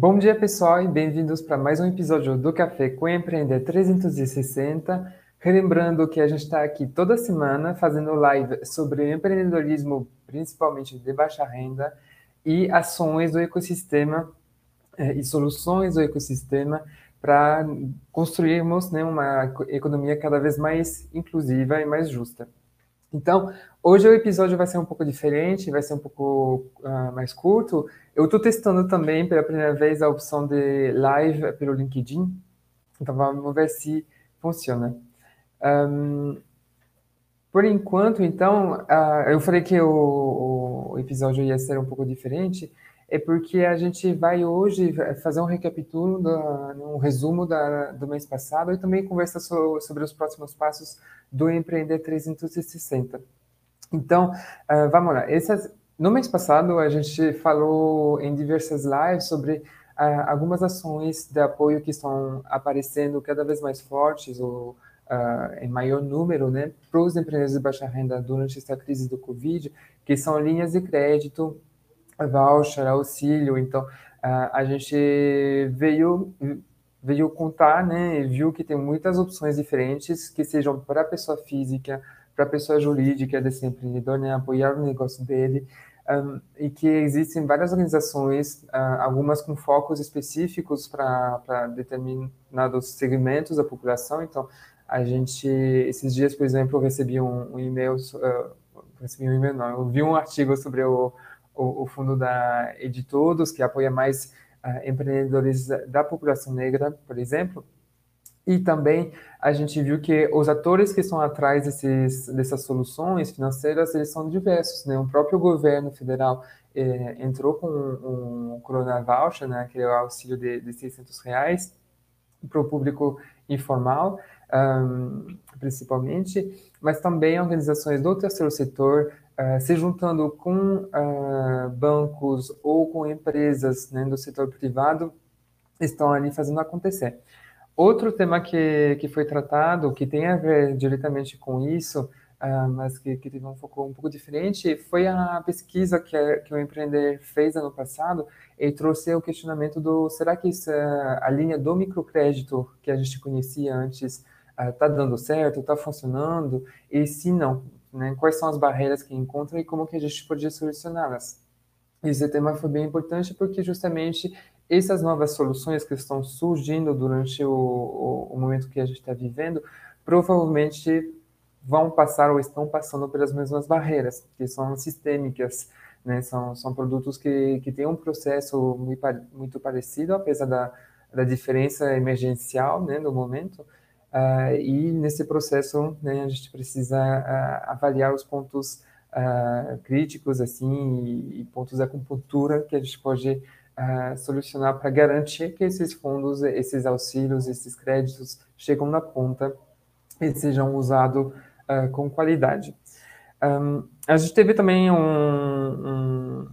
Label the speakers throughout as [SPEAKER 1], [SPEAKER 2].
[SPEAKER 1] Bom dia, pessoal, e bem-vindos para mais um episódio do Café com Empreender 360. Relembrando que a gente está aqui toda semana fazendo live sobre empreendedorismo, principalmente de baixa renda, e ações do ecossistema eh, e soluções do ecossistema para construirmos né, uma economia cada vez mais inclusiva e mais justa. Então, hoje o episódio vai ser um pouco diferente, vai ser um pouco uh, mais curto. Eu estou testando também pela primeira vez a opção de live pelo LinkedIn, então vamos ver se funciona. Um, por enquanto, então, uh, eu falei que o, o, episódio ia ser um pouco diferente, é porque a gente vai hoje fazer um recapitulo, do, um resumo da, do mês passado e também conversar so, sobre os próximos passos do Empreender 360. Então, uh, vamos lá. No mês passado, a gente falou em diversas lives sobre uh, algumas ações de apoio que estão aparecendo cada vez mais fortes ou uh, em maior número né, para os empreendedores de baixa renda durante esta crise do Covid, que são linhas de crédito voucher, auxílio. Então, a gente veio veio contar, né, e viu que tem muitas opções diferentes que sejam para a pessoa física, para a pessoa jurídica desse empreendedor, né, apoiar o negócio dele, um, e que existem várias organizações, uh, algumas com focos específicos para determinados segmentos da população. Então, a gente, esses dias, por exemplo, eu recebi um, um e-mail, uh, recebi um e-mail, não, eu vi um artigo sobre o o, o fundo da Editodos, que apoia mais uh, empreendedores da população negra, por exemplo. E também a gente viu que os atores que estão atrás desses, dessas soluções financeiras, eles são diversos. Né? O próprio governo federal eh, entrou com um, um Corona Voucher, né? que é o auxílio de, de 600 reais, para o público informal, um, principalmente, mas também organizações do terceiro setor, uh, se juntando com uh, bancos ou com empresas né, do setor privado, estão ali fazendo acontecer. Outro tema que, que foi tratado, que tem a ver diretamente com isso, uh, mas que, que teve um foco um pouco diferente, foi a pesquisa que, que o Empreender fez ano passado e trouxe o questionamento do será que isso, a linha do microcrédito que a gente conhecia antes está dando certo, está funcionando? E se não, né? Quais são as barreiras que encontram e como que a gente podia solucioná-las? Esse tema foi bem importante porque justamente essas novas soluções que estão surgindo durante o, o, o momento que a gente está vivendo, provavelmente vão passar ou estão passando pelas mesmas barreiras, que são sistêmicas, né? São, são produtos que, que têm um processo muito, parecido, apesar da, da diferença emergencial, né, no momento, Uh, e nesse processo, né, a gente precisa uh, avaliar os pontos uh, críticos, assim, e, e, pontos da acupuntura que a gente pode solucionar para garantir que esses fundos, esses auxílios, esses créditos chegam na ponta e sejam usados com qualidade. Um, a gente teve também um, um,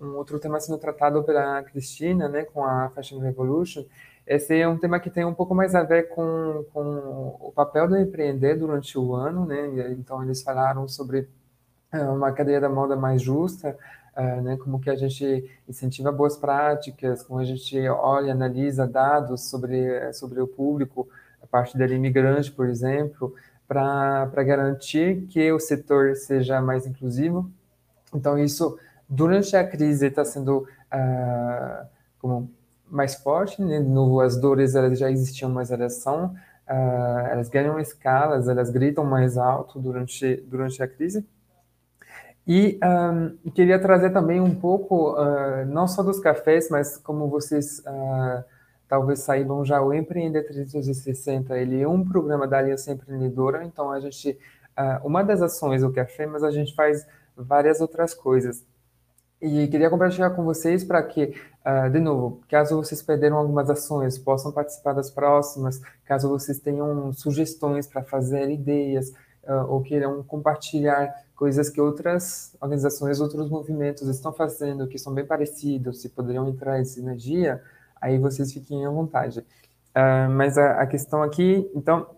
[SPEAKER 1] um, outro tema sendo tratado pela Cristina, né, com a Fashion Revolution, esse é um tema que tem um pouco mais a ver com, com o papel do empreender durante o ano, né? Então, eles falaram sobre uh, uma cadeia da moda mais justa, uh, né? Como que a gente incentiva boas práticas, como a gente olha, analisa dados sobre, sobre o público, a parte dele imigrante, por exemplo, para garantir que o setor seja mais inclusivo. Então, isso, durante a crise, está sendo uh, como mais forte, né? no, as dores elas já existiam, mas elas são, uh, elas ganham escalas, elas gritam mais alto durante, durante a crise. E um, queria trazer também um pouco, uh, não só dos cafés, mas como vocês uh, talvez saibam já, o Empreender 360, ele é um programa da Aliança Empreendedora, então a gente, uma das ações do café, mas a gente faz várias outras coisas. E queria compartilhar com vocês para que, uh, de novo, caso vocês perderam algumas ações, possam participar das próximas, caso vocês tenham sugestões para fazer ideias, uh, ou queiram compartilhar coisas que outras organizações, outros movimentos estão fazendo, que são bem parecidos, se poderiam entrar em sinergia, aí vocês fiquem à vontade. Uh, mas a, a, questão aqui, então,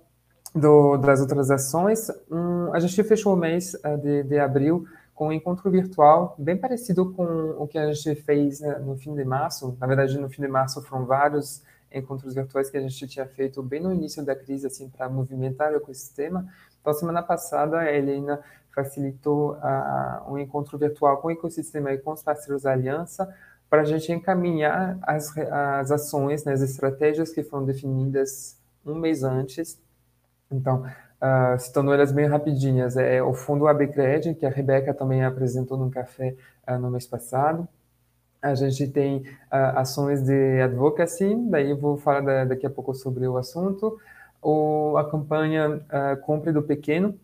[SPEAKER 1] do, das outras ações, um, a gente fechou o mês de, de abril com um encontro virtual bem parecido com o que a gente fez né, no fim de março. Na verdade, no fim de março foram vários encontros virtuais que a gente tinha feito bem no início da crise, assim, para movimentar o ecossistema. Então, semana passada, a Helena facilitou uh, um encontro virtual com o ecossistema e com os parceiros da Aliança para a gente encaminhar as, as ações, né, as estratégias que foram definidas um mês antes. Então, uh, citando elas bem rapidinhas, é o Fundo ABCred, que a Rebeca também apresentou no café uh, no mês passado. A gente tem uh, ações de advocacy, daí vou falar da, daqui a pouco sobre o assunto. Ou a campanha Compre do Pequeno,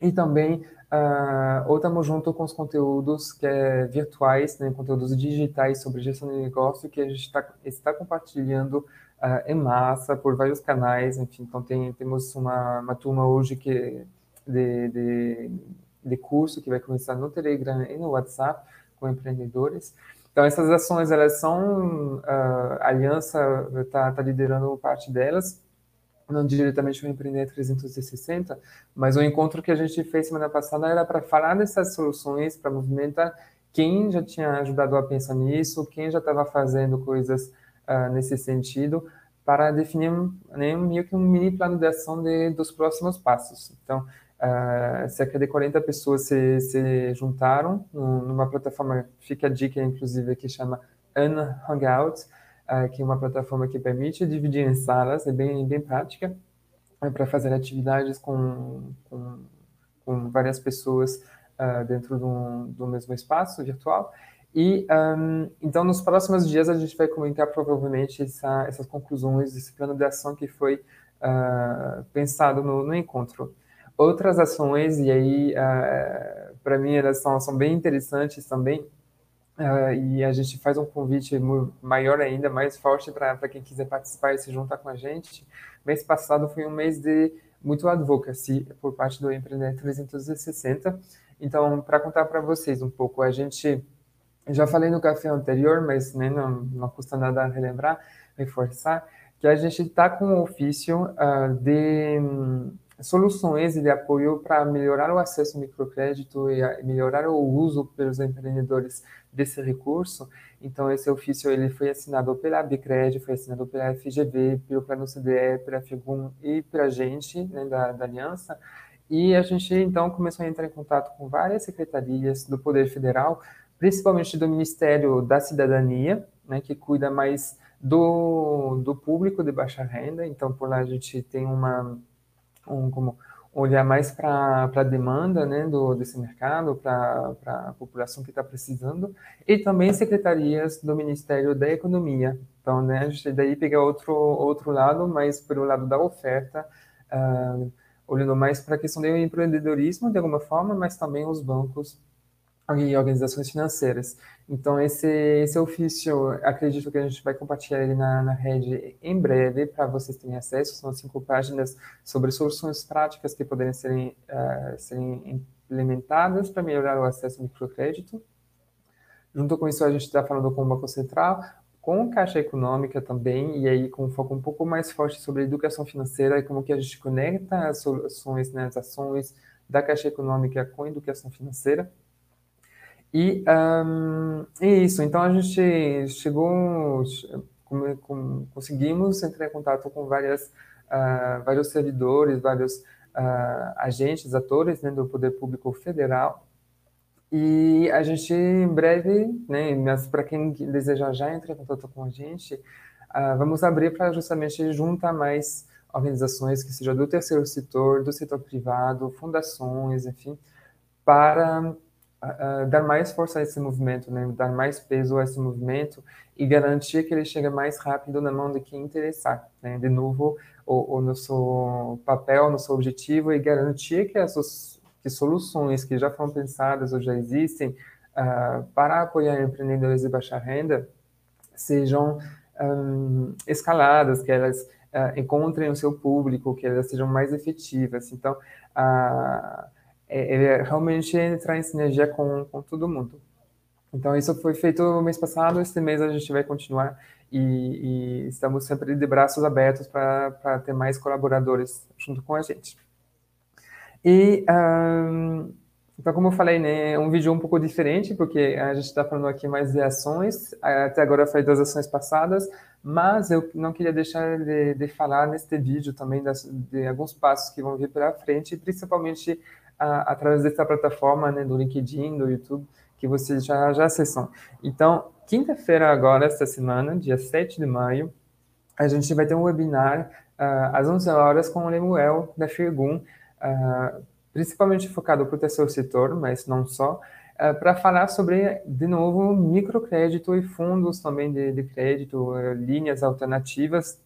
[SPEAKER 1] e também uh, ou estamos junto com os conteúdos que é virtuais, né, conteúdos digitais sobre gestão de negócio que a gente tá, está compartilhando uh, em massa por vários canais, enfim, então tem, temos uma, uma turma hoje que de, de, de curso que vai começar no Telegram e no WhatsApp com empreendedores. Então essas ações elas são uh, a aliança está tá liderando parte delas não diretamente o Empreender 360, mas o encontro que a gente fez semana passada era para falar dessas soluções, para movimentar quem já tinha ajudado a pensar nisso, quem já estava fazendo coisas uh, nesse sentido, para definir né, meio que um mini plano de ação de, dos próximos passos. Então, uh, cerca de 40 pessoas se, se juntaram numa plataforma, fica a dica, inclusive, que chama Unhangout, que é uma plataforma que permite dividir em salas, é bem, bem prática, é para fazer atividades com, com, com várias pessoas uh, dentro do, do mesmo espaço virtual. E um, então, nos próximos dias, a gente vai comentar provavelmente essa, essas conclusões desse plano de ação que foi uh, pensado no, no, encontro. Outras ações, e aí, uh, para mim, elas são, são bem interessantes também, Uh, e a gente faz um convite maior ainda, mais forte para quem quiser participar e se juntar com a gente. Mês passado foi um mês de muito advocacy por parte do Empreender 360. Então, para contar para vocês um pouco, a gente já falei no café anterior, mas né, não, não custa nada relembrar, reforçar, que a gente está com o ofício uh, de soluções de apoio para melhorar o acesso ao microcrédito e melhorar o uso pelos empreendedores desse recurso. Então, esse ofício ele foi assinado pela Bicred, foi assinado pela FGV, pelo Plano CDE, pela FIGUM e pela gente, né, da, da Aliança. E a gente, então, começou a entrar em contato com várias secretarias do Poder Federal, principalmente do Ministério da Cidadania, né, que cuida mais do, do público de baixa renda. Então, por lá a gente tem uma um, como olhar mais para a demanda né, do, desse mercado, para a população que está precisando, e também secretarias do Ministério da Economia. Então, né, a gente daí pega outro, outro lado, mais pelo lado da oferta, uh, olhando mais para a questão do empreendedorismo, de alguma forma, mas também os bancos e organizações financeiras. Então, esse, esse ofício, acredito que a gente vai compartilhar ele na, na rede em breve, para vocês terem acesso. São cinco páginas sobre soluções práticas que poderem serem, uh, serem implementadas para melhorar o acesso ao microcrédito. Junto com isso, a gente está falando com o Banco Central, com Caixa Econômica também, e aí com um foco um pouco mais forte sobre educação financeira e como que a gente conecta as soluções, né, as ações da Caixa Econômica com a educação financeira. E um, isso, então a gente chegou, conseguimos entrar em contato com várias, uh, vários servidores, vários uh, agentes, atores né, do Poder Público Federal. E a gente, em breve, né, mas para quem desejar já entrar em contato com a gente, uh, vamos abrir para justamente juntar mais organizações que sejam do terceiro setor, do setor privado, fundações, enfim, para uh, dar mais força a esse movimento, né? dar mais peso a esse movimento e garantir que ele chegue mais rápido na mão de quem interessar. Né? De novo, o, o nosso papel, nosso objetivo é garantir que as que soluções que já foram pensadas ou já existem uh, para apoiar empreendedores de baixa renda sejam um, escaladas, que elas uh, encontrem o seu público, que elas sejam mais efetivas. Então, uh, é, é realmente entrar em sinergia com, com todo mundo. Então, isso foi feito no mês passado, este mês a gente vai continuar e, e estamos sempre de braços abertos para ter mais colaboradores junto com a gente. E um, Então, como eu falei, né, um vídeo um pouco diferente, porque a gente está falando aqui mais de ações, até agora falei das ações passadas, mas eu não queria deixar de, de falar neste vídeo também das, de alguns passos que vão vir pela frente, principalmente a, através dessa plataforma, né, do LinkedIn, do YouTube, que vocês já, já acessam. Então, quinta-feira agora, esta semana, dia 7 de maio, a gente vai ter um webinar uh, às 11 horas com o Lemuel, da Firgun, uh, principalmente focado para o terceiro setor, mas não só, uh, para falar sobre, de novo, microcrédito e fundos também de, de crédito, uh, linhas alternativas,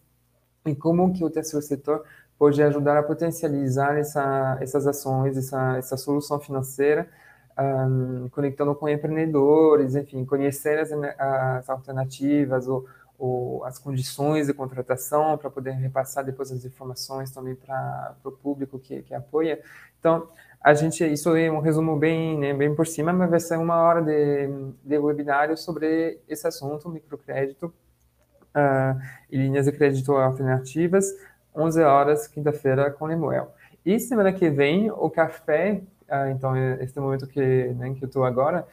[SPEAKER 1] e como que o terceiro setor pode ajudar a potencializar essa, essas ações, essa, essa solução financeira, um, conectando com empreendedores, enfim, conhecer as, as alternativas, o, o, as condições de contratação para poder repassar depois as informações também para o público que, que apoia. Então, a gente, isso é um resumo bem, né, bem por cima, mas vai ser uma hora de, de webinário sobre esse assunto, microcrédito uh, e linhas de crédito alternativas, 11 horas, quinta-feira, com Lemuel. E semana que vem, o café, uh, então, é esse momento que, né, que eu estou agora,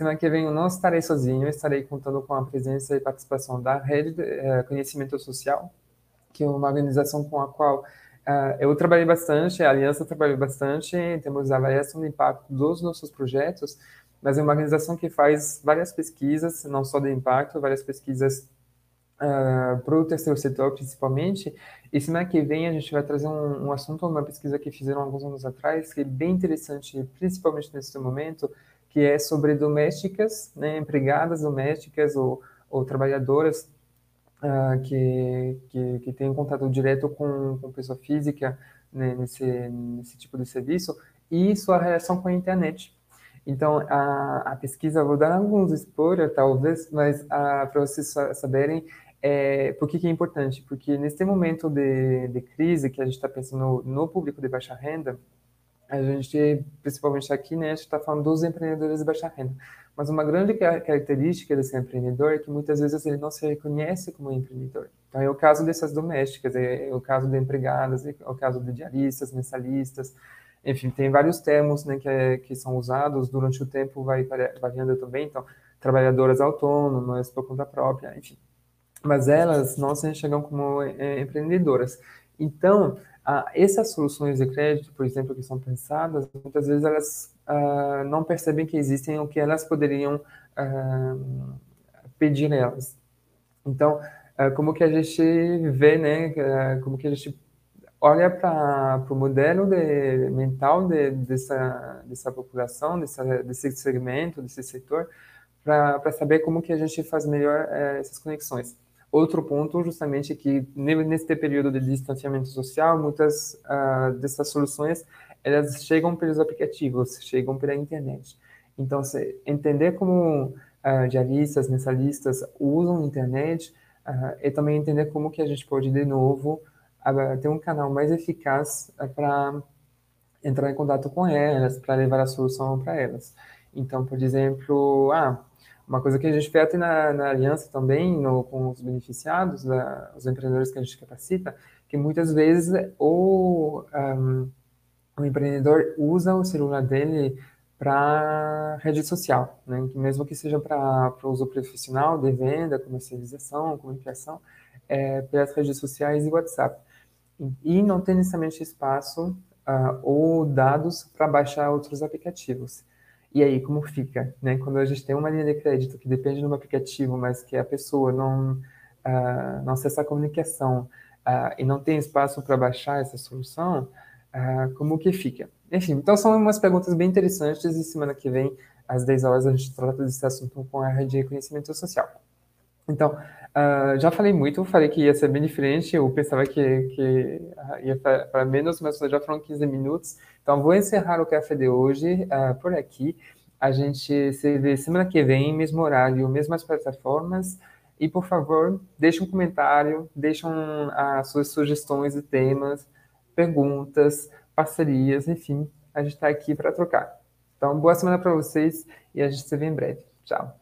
[SPEAKER 1] Semana que vem eu não estarei sozinho, estarei contando com a presença e participação da Rede de eh, Conhecimento Social, que é uma organização com a qual uh, eu trabalhei bastante, a Aliança trabalhou bastante, temos a avaliação do impacto dos nossos projetos, mas é uma organização que faz várias pesquisas, não só de impacto, várias pesquisas uh, para o terceiro setor, principalmente. E semana que vem a gente vai trazer um, um assunto, uma pesquisa que fizeram alguns anos atrás, que é bem interessante, principalmente nesse momento, que é sobre domésticas, né, empregadas domésticas ou, ou trabalhadoras uh, que, que, que têm contato direto com, com pessoa física né, nesse, nesse tipo de serviço e sua relação com a internet. Então, a, a pesquisa, vou dar alguns spoilers, talvez, mas uh, para vocês saberem é, por que, que, é importante? Porque nesse momento de, de crise que a gente está pensando no, no público de baixa renda, a gente, principalmente aqui, né, a gente está falando dos empreendedores de baixa renda. Mas uma grande característica desse empreendedor é que muitas vezes ele não se reconhece como empreendedor. Então, é o caso dessas domésticas, é o caso de empregadas, é o caso de diaristas, mensalistas, enfim, tem vários termos né, que, é, que são usados durante o tempo, vai variando também. Então, trabalhadoras autônomas, por conta própria, enfim. Mas elas não se enxergam como é, empreendedoras. Então, ah, essas soluções de crédito, por exemplo, que são pensadas, muitas vezes elas ah, não percebem que existem o que elas poderiam ah, pedir elas. Então, ah, como que a gente vê, né, ah, como que a gente olha para o modelo de, mental de, dessa, dessa população, dessa, desse segmento, desse setor, para saber como que a gente faz melhor eh, essas conexões. Outro ponto, justamente, é que nesse período de distanciamento social, muitas uh, dessas soluções elas chegam pelos aplicativos, chegam pela internet. Então, entender como uh, diaristas, mensalistas usam a internet uh, e também entender como que a gente pode, de novo, uh, ter um canal mais eficaz para entrar em contato com elas, para levar a solução para elas. Então, por exemplo, ah, uma coisa que a gente fez na, na aliança também, no, com os beneficiados, da, os empreendedores que a gente capacita, que muitas vezes o, um, o empreendedor usa o celular dele para rede social, né? que mesmo que seja para uso profissional, de venda, comercialização, comunicação, é, pelas redes sociais e WhatsApp. E não tem necessariamente espaço uh, ou dados para baixar outros aplicativos. E aí, como fica? Né? Quando a gente tem uma linha de crédito que depende de um aplicativo, mas que a pessoa não, uh, não acessa a comunicação uh, e não tem espaço para baixar essa solução, uh, como que fica? Enfim, então são umas perguntas bem interessantes e semana que vem, às 10 horas, a gente trata desse assunto com a rede de reconhecimento social. Então, uh, já falei muito, falei que ia ser bem diferente, eu pensava que, que ia para menos, mas já foram 15 minutos. Então, vou encerrar o café de hoje uh, por aqui. A gente se vê semana que vem, mesmo horário, mesmas plataformas. E, por favor, deixe um comentário, deixem as suas sugestões de temas, perguntas, parcerias, enfim, a gente está aqui para trocar. Então, boa semana para vocês e a gente se vê em breve. Tchau.